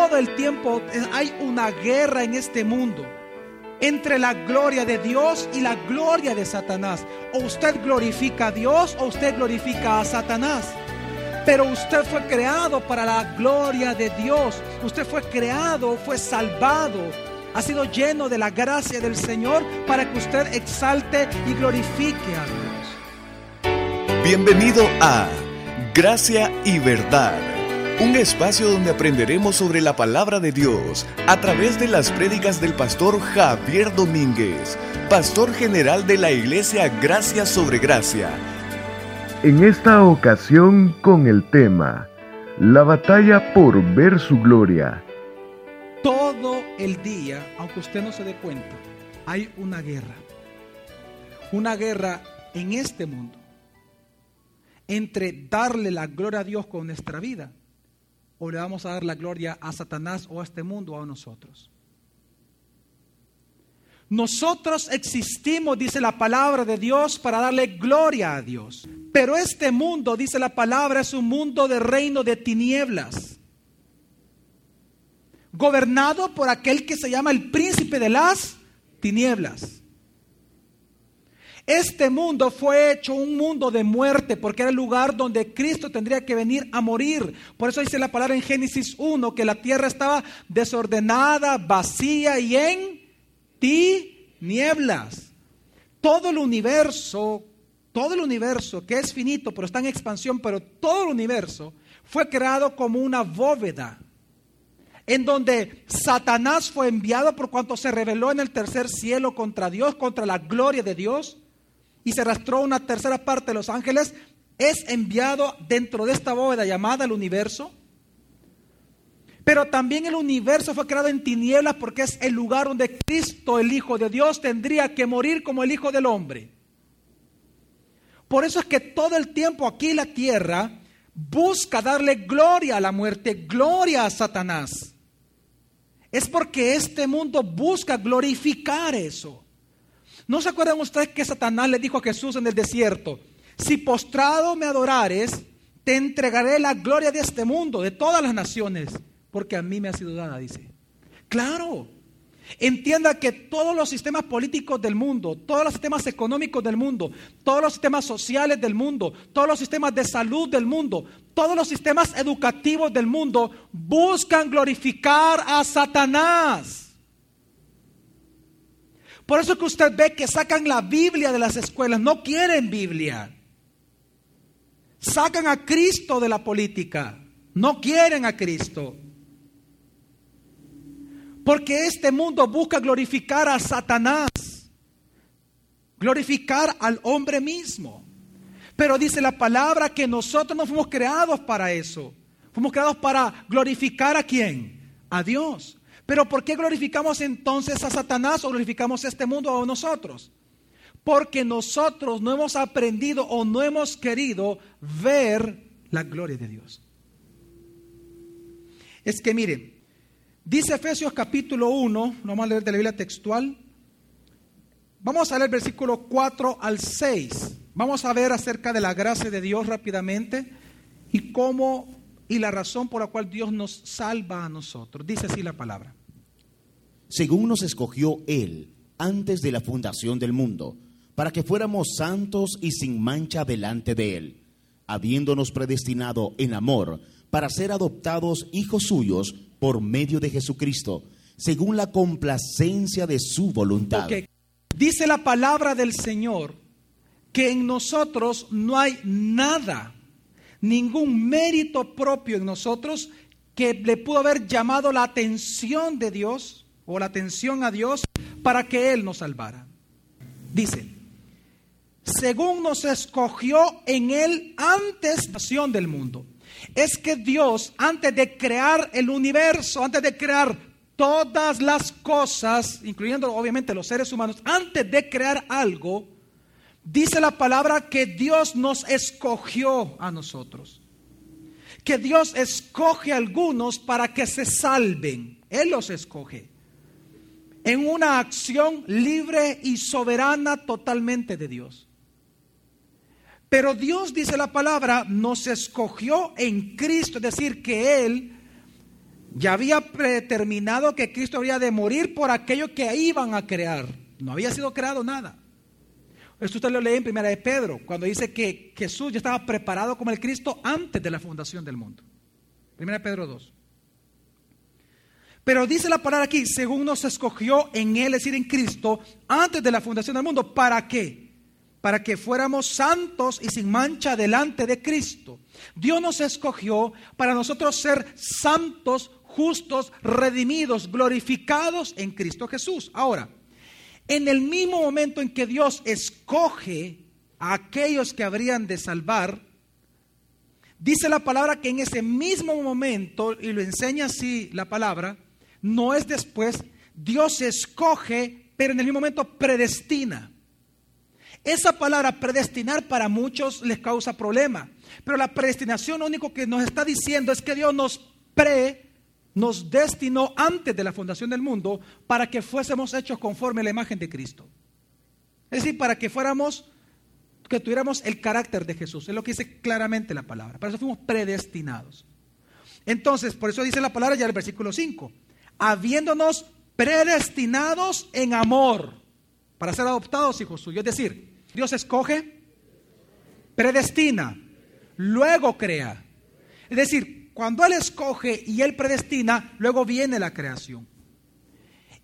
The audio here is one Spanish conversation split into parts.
todo el tiempo hay una guerra en este mundo entre la gloria de Dios y la gloria de Satanás. O usted glorifica a Dios o usted glorifica a Satanás. Pero usted fue creado para la gloria de Dios. Usted fue creado, fue salvado. Ha sido lleno de la gracia del Señor para que usted exalte y glorifique a Dios. Bienvenido a Gracia y Verdad un espacio donde aprenderemos sobre la palabra de Dios a través de las prédicas del pastor Javier Domínguez, pastor general de la iglesia Gracia sobre Gracia. En esta ocasión con el tema, la batalla por ver su gloria. Todo el día, aunque usted no se dé cuenta, hay una guerra. Una guerra en este mundo entre darle la gloria a Dios con nuestra vida o le vamos a dar la gloria a Satanás o a este mundo o a nosotros? Nosotros existimos, dice la palabra de Dios, para darle gloria a Dios. Pero este mundo, dice la palabra, es un mundo de reino de tinieblas. Gobernado por aquel que se llama el príncipe de las tinieblas. Este mundo fue hecho un mundo de muerte porque era el lugar donde Cristo tendría que venir a morir. Por eso dice la palabra en Génesis 1 que la tierra estaba desordenada, vacía y en tinieblas. Todo el universo, todo el universo que es finito pero está en expansión, pero todo el universo fue creado como una bóveda en donde Satanás fue enviado por cuanto se rebeló en el tercer cielo contra Dios, contra la gloria de Dios y se arrastró una tercera parte de los ángeles, es enviado dentro de esta bóveda llamada el universo. Pero también el universo fue creado en tinieblas porque es el lugar donde Cristo, el Hijo de Dios, tendría que morir como el Hijo del Hombre. Por eso es que todo el tiempo aquí la tierra busca darle gloria a la muerte, gloria a Satanás. Es porque este mundo busca glorificar eso. ¿No se acuerdan ustedes que Satanás le dijo a Jesús en el desierto, si postrado me adorares, te entregaré la gloria de este mundo, de todas las naciones, porque a mí me ha sido dada, dice. Claro, entienda que todos los sistemas políticos del mundo, todos los sistemas económicos del mundo, todos los sistemas sociales del mundo, todos los sistemas de salud del mundo, todos los sistemas educativos del mundo buscan glorificar a Satanás. Por eso que usted ve que sacan la Biblia de las escuelas, no quieren Biblia. Sacan a Cristo de la política, no quieren a Cristo. Porque este mundo busca glorificar a Satanás, glorificar al hombre mismo. Pero dice la palabra que nosotros no fuimos creados para eso. Fuimos creados para glorificar a quién? A Dios. Pero ¿por qué glorificamos entonces a Satanás o glorificamos este mundo o nosotros? Porque nosotros no hemos aprendido o no hemos querido ver la gloria de Dios. Es que miren, dice Efesios capítulo 1, vamos a leer de la Biblia textual. Vamos a leer versículo 4 al 6. Vamos a ver acerca de la gracia de Dios rápidamente y cómo y la razón por la cual Dios nos salva a nosotros. Dice así la palabra según nos escogió Él antes de la fundación del mundo, para que fuéramos santos y sin mancha delante de Él, habiéndonos predestinado en amor para ser adoptados hijos suyos por medio de Jesucristo, según la complacencia de su voluntad. Dice la palabra del Señor que en nosotros no hay nada, ningún mérito propio en nosotros que le pudo haber llamado la atención de Dios o la atención a Dios para que Él nos salvara. Dice, según nos escogió en Él antes de la nación del mundo. Es que Dios, antes de crear el universo, antes de crear todas las cosas, incluyendo obviamente los seres humanos, antes de crear algo, dice la palabra que Dios nos escogió a nosotros. Que Dios escoge a algunos para que se salven. Él los escoge en una acción libre y soberana totalmente de Dios. Pero Dios, dice la palabra, nos escogió en Cristo, es decir, que Él Ya había predeterminado que Cristo habría de morir por aquello que iban a crear. No había sido creado nada. Esto usted lo lee en Primera de Pedro, cuando dice que Jesús ya estaba preparado como el Cristo antes de la fundación del mundo. Primera de Pedro 2. Pero dice la palabra aquí, según nos escogió en Él, es decir, en Cristo, antes de la fundación del mundo. ¿Para qué? Para que fuéramos santos y sin mancha delante de Cristo. Dios nos escogió para nosotros ser santos, justos, redimidos, glorificados en Cristo Jesús. Ahora, en el mismo momento en que Dios escoge a aquellos que habrían de salvar, dice la palabra que en ese mismo momento, y lo enseña así la palabra, no es después, Dios escoge, pero en el mismo momento predestina. Esa palabra predestinar para muchos les causa problema, pero la predestinación lo único que nos está diciendo es que Dios nos pre nos destinó antes de la fundación del mundo para que fuésemos hechos conforme a la imagen de Cristo. Es decir, para que fuéramos, que tuviéramos el carácter de Jesús. Es lo que dice claramente la palabra. Para eso fuimos predestinados. Entonces, por eso dice la palabra ya en el versículo 5 habiéndonos predestinados en amor para ser adoptados hijos suyos. Es decir, Dios escoge, predestina, luego crea. Es decir, cuando Él escoge y Él predestina, luego viene la creación.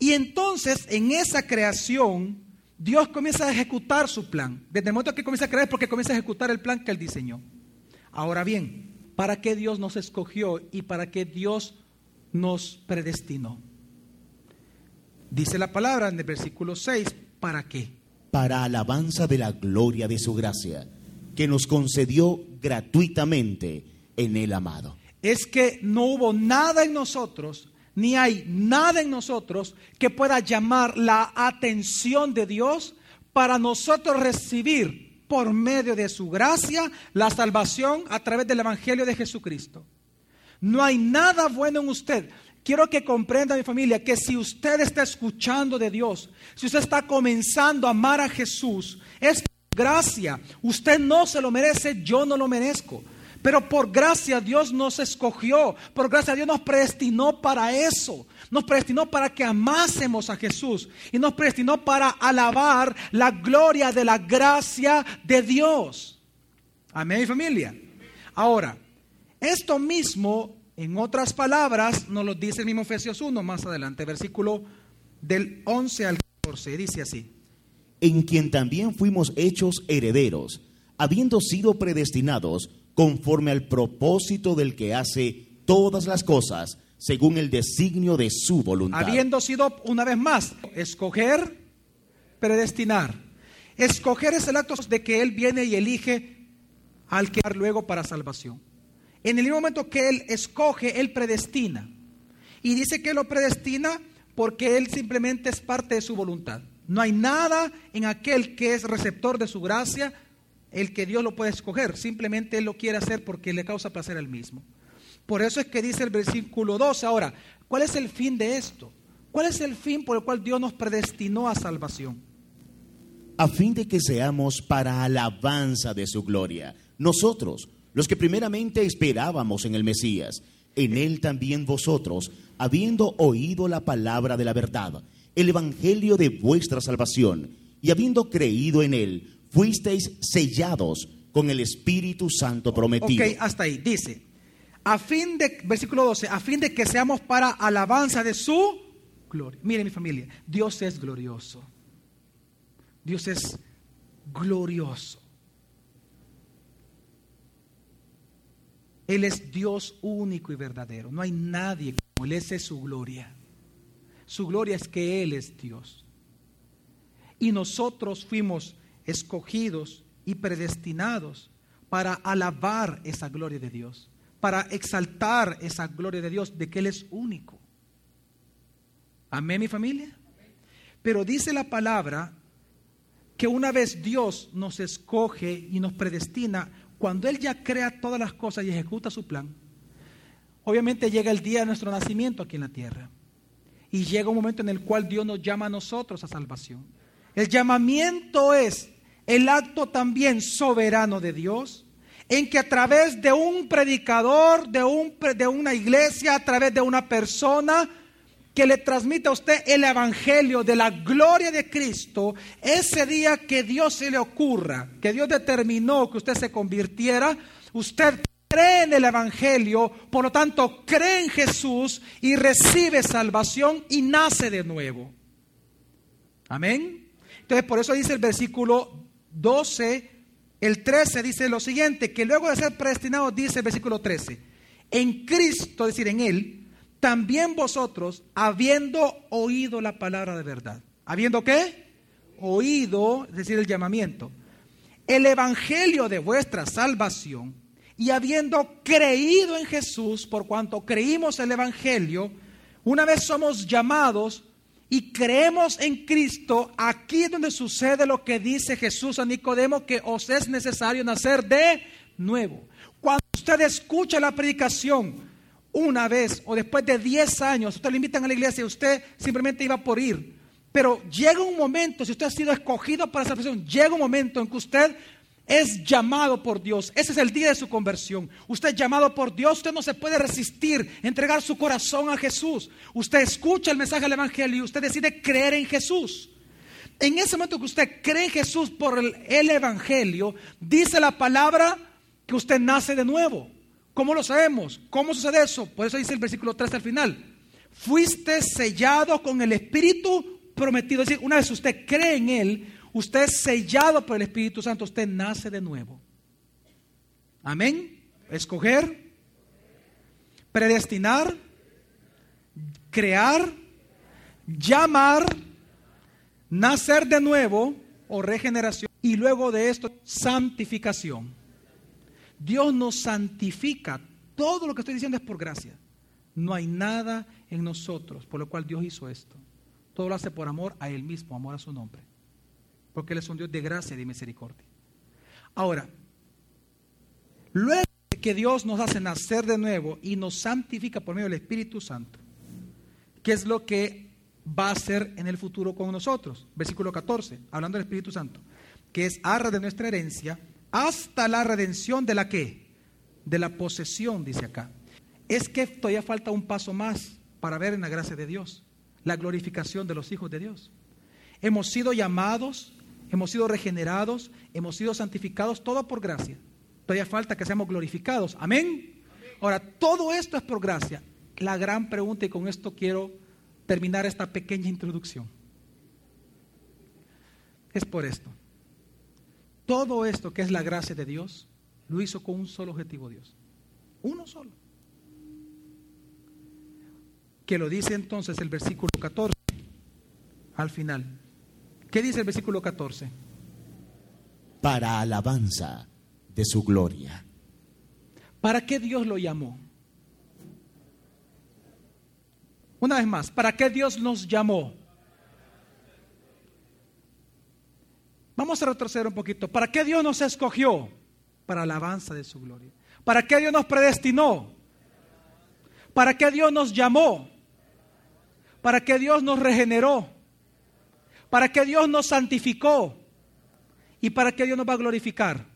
Y entonces en esa creación, Dios comienza a ejecutar su plan. Desde el momento que comienza a crear, porque comienza a ejecutar el plan que Él diseñó. Ahora bien, ¿para qué Dios nos escogió y para qué Dios nos predestinó. Dice la palabra en el versículo 6, ¿para qué? Para alabanza de la gloria de su gracia, que nos concedió gratuitamente en el amado. Es que no hubo nada en nosotros, ni hay nada en nosotros que pueda llamar la atención de Dios para nosotros recibir por medio de su gracia la salvación a través del Evangelio de Jesucristo. No hay nada bueno en usted. Quiero que comprenda mi familia que si usted está escuchando de Dios, si usted está comenzando a amar a Jesús, es gracia. Usted no se lo merece, yo no lo merezco. Pero por gracia Dios nos escogió, por gracia Dios nos predestinó para eso. Nos predestinó para que amásemos a Jesús y nos predestinó para alabar la gloria de la gracia de Dios. Amén, mi familia. Ahora, esto mismo, en otras palabras, nos lo dice el mismo Efesios 1 más adelante, versículo del 11 al 14, dice así. En quien también fuimos hechos herederos, habiendo sido predestinados conforme al propósito del que hace todas las cosas, según el designio de su voluntad. Habiendo sido, una vez más, escoger, predestinar. Escoger es el acto de que Él viene y elige al que luego para salvación. En el mismo momento que Él escoge, Él predestina. Y dice que lo predestina porque Él simplemente es parte de su voluntad. No hay nada en aquel que es receptor de su gracia, el que Dios lo puede escoger. Simplemente Él lo quiere hacer porque le causa placer al mismo. Por eso es que dice el versículo 12. Ahora, ¿cuál es el fin de esto? ¿Cuál es el fin por el cual Dios nos predestinó a salvación? A fin de que seamos para alabanza de su gloria. Nosotros, los que primeramente esperábamos en el Mesías, en él también vosotros, habiendo oído la palabra de la verdad, el evangelio de vuestra salvación, y habiendo creído en él, fuisteis sellados con el Espíritu Santo prometido. Ok, hasta ahí. Dice, a fin de, versículo 12, a fin de que seamos para alabanza de su gloria. Mire mi familia, Dios es glorioso. Dios es glorioso. Él es Dios único y verdadero. No hay nadie como Él. Esa es su gloria. Su gloria es que Él es Dios. Y nosotros fuimos escogidos y predestinados para alabar esa gloria de Dios, para exaltar esa gloria de Dios, de que Él es único. Amén, mi familia. Pero dice la palabra que una vez Dios nos escoge y nos predestina, cuando Él ya crea todas las cosas y ejecuta su plan, obviamente llega el día de nuestro nacimiento aquí en la tierra. Y llega un momento en el cual Dios nos llama a nosotros a salvación. El llamamiento es el acto también soberano de Dios, en que a través de un predicador, de, un, de una iglesia, a través de una persona, que le transmite a usted el Evangelio de la gloria de Cristo, ese día que Dios se le ocurra, que Dios determinó que usted se convirtiera, usted cree en el Evangelio, por lo tanto cree en Jesús y recibe salvación y nace de nuevo. Amén. Entonces por eso dice el versículo 12, el 13 dice lo siguiente, que luego de ser predestinado dice el versículo 13, en Cristo, es decir, en Él, también vosotros, habiendo oído la palabra de verdad, habiendo qué? Oído, es decir, el llamamiento, el evangelio de vuestra salvación, y habiendo creído en Jesús, por cuanto creímos el evangelio, una vez somos llamados y creemos en Cristo, aquí es donde sucede lo que dice Jesús a Nicodemo, que os es necesario nacer de nuevo. Cuando usted escucha la predicación, una vez o después de 10 años, usted le invitan a la iglesia y usted simplemente iba por ir. Pero llega un momento, si usted ha sido escogido para esa presión, llega un momento en que usted es llamado por Dios. Ese es el día de su conversión. Usted es llamado por Dios, usted no se puede resistir, entregar su corazón a Jesús. Usted escucha el mensaje del Evangelio y usted decide creer en Jesús. En ese momento que usted cree en Jesús por el Evangelio, dice la palabra que usted nace de nuevo. ¿Cómo lo sabemos? ¿Cómo sucede eso? Por eso dice el versículo 3 al final. Fuiste sellado con el Espíritu prometido. Es decir, una vez usted cree en Él, usted es sellado por el Espíritu Santo, usted nace de nuevo. Amén. Escoger, predestinar, crear, llamar, nacer de nuevo o regeneración. Y luego de esto, santificación. Dios nos santifica. Todo lo que estoy diciendo es por gracia. No hay nada en nosotros por lo cual Dios hizo esto. Todo lo hace por amor a Él mismo, amor a su nombre. Porque Él es un Dios de gracia y de misericordia. Ahora, luego que Dios nos hace nacer de nuevo y nos santifica por medio del Espíritu Santo, ¿qué es lo que va a hacer en el futuro con nosotros? Versículo 14, hablando del Espíritu Santo, que es arra de nuestra herencia hasta la redención de la qué? De la posesión, dice acá. Es que todavía falta un paso más para ver en la gracia de Dios, la glorificación de los hijos de Dios. Hemos sido llamados, hemos sido regenerados, hemos sido santificados, todo por gracia. Todavía falta que seamos glorificados. Amén. Ahora, todo esto es por gracia. La gran pregunta, y con esto quiero terminar esta pequeña introducción, es por esto. Todo esto que es la gracia de Dios, lo hizo con un solo objetivo Dios. Uno solo. Que lo dice entonces el versículo 14 al final. ¿Qué dice el versículo 14? Para alabanza de su gloria. ¿Para qué Dios lo llamó? Una vez más, ¿para qué Dios nos llamó? Vamos a retroceder un poquito. ¿Para qué Dios nos escogió? Para alabanza de su gloria. ¿Para qué Dios nos predestinó? ¿Para qué Dios nos llamó? ¿Para qué Dios nos regeneró? ¿Para qué Dios nos santificó? ¿Y para qué Dios nos va a glorificar?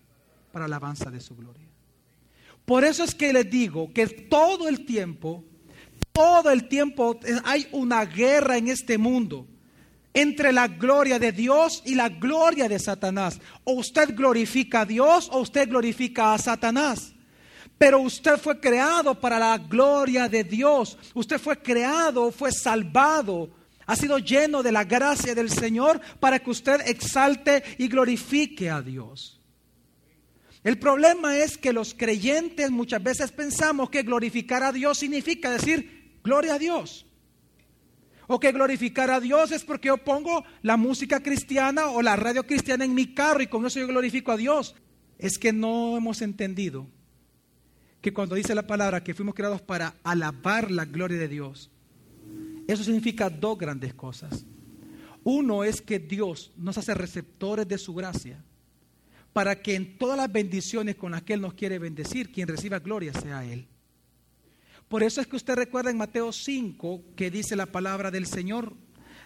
Para alabanza de su gloria. Por eso es que les digo que todo el tiempo, todo el tiempo hay una guerra en este mundo entre la gloria de Dios y la gloria de Satanás. O usted glorifica a Dios o usted glorifica a Satanás. Pero usted fue creado para la gloria de Dios. Usted fue creado, fue salvado. Ha sido lleno de la gracia del Señor para que usted exalte y glorifique a Dios. El problema es que los creyentes muchas veces pensamos que glorificar a Dios significa decir gloria a Dios. O que glorificar a Dios es porque yo pongo la música cristiana o la radio cristiana en mi carro y con eso yo glorifico a Dios. Es que no hemos entendido que cuando dice la palabra que fuimos creados para alabar la gloria de Dios, eso significa dos grandes cosas. Uno es que Dios nos hace receptores de su gracia para que en todas las bendiciones con las que Él nos quiere bendecir, quien reciba gloria sea Él. Por eso es que usted recuerda en Mateo 5 que dice la palabra del Señor.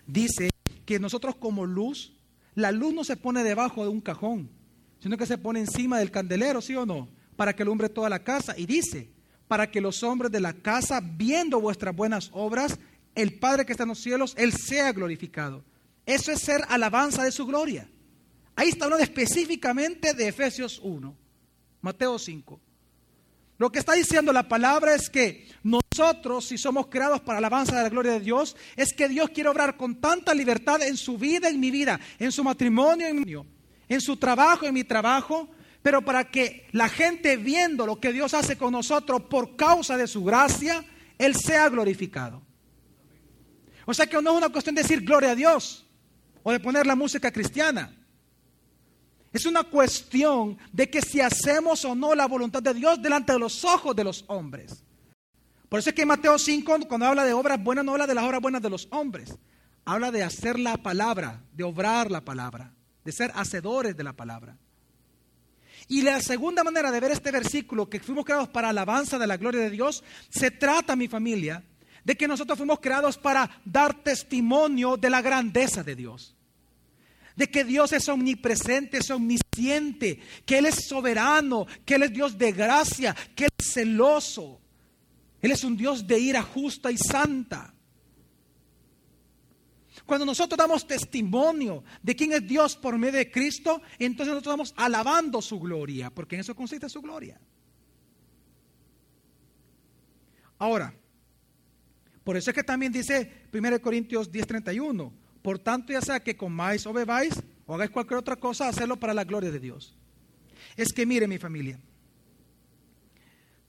Dice que nosotros como luz, la luz no se pone debajo de un cajón, sino que se pone encima del candelero, ¿sí o no? para que alumbre toda la casa. Y dice, para que los hombres de la casa, viendo vuestras buenas obras, el Padre que está en los cielos, Él sea glorificado. Eso es ser alabanza de su gloria. Ahí está hablando específicamente de Efesios 1, Mateo 5. Lo que está diciendo la palabra es que nosotros, si somos creados para alabanza de la gloria de Dios, es que Dios quiere obrar con tanta libertad en su vida, en mi vida, en su matrimonio, en, en su trabajo, en mi trabajo, pero para que la gente viendo lo que Dios hace con nosotros por causa de su gracia, Él sea glorificado. O sea que no es una cuestión de decir gloria a Dios o de poner la música cristiana. Es una cuestión de que si hacemos o no la voluntad de Dios delante de los ojos de los hombres. Por eso es que Mateo 5, cuando habla de obras buenas, no habla de las obras buenas de los hombres. Habla de hacer la palabra, de obrar la palabra, de ser hacedores de la palabra. Y la segunda manera de ver este versículo, que fuimos creados para alabanza de la gloria de Dios, se trata, mi familia, de que nosotros fuimos creados para dar testimonio de la grandeza de Dios de que Dios es omnipresente, es omnisciente, que Él es soberano, que Él es Dios de gracia, que Él es celoso. Él es un Dios de ira justa y santa. Cuando nosotros damos testimonio de quién es Dios por medio de Cristo, entonces nosotros estamos alabando su gloria, porque en eso consiste su gloria. Ahora, por eso es que también dice 1 Corintios 10:31, por tanto, ya sea que comáis o bebáis o hagáis cualquier otra cosa, hacerlo para la gloria de Dios. Es que mire mi familia,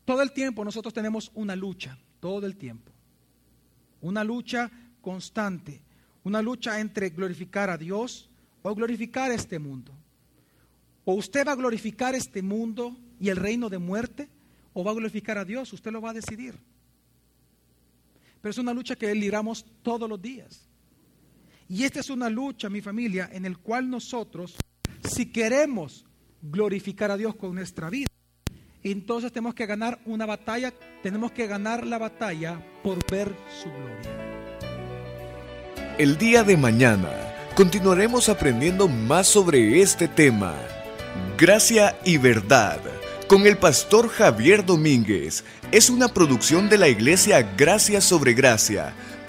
todo el tiempo nosotros tenemos una lucha, todo el tiempo. Una lucha constante, una lucha entre glorificar a Dios o glorificar este mundo. O usted va a glorificar este mundo y el reino de muerte, o va a glorificar a Dios, usted lo va a decidir. Pero es una lucha que libramos todos los días. Y esta es una lucha, mi familia, en el cual nosotros, si queremos glorificar a Dios con nuestra vida, entonces tenemos que ganar una batalla, tenemos que ganar la batalla por ver su gloria. El día de mañana continuaremos aprendiendo más sobre este tema, gracia y verdad, con el pastor Javier Domínguez. Es una producción de la iglesia Gracia sobre Gracia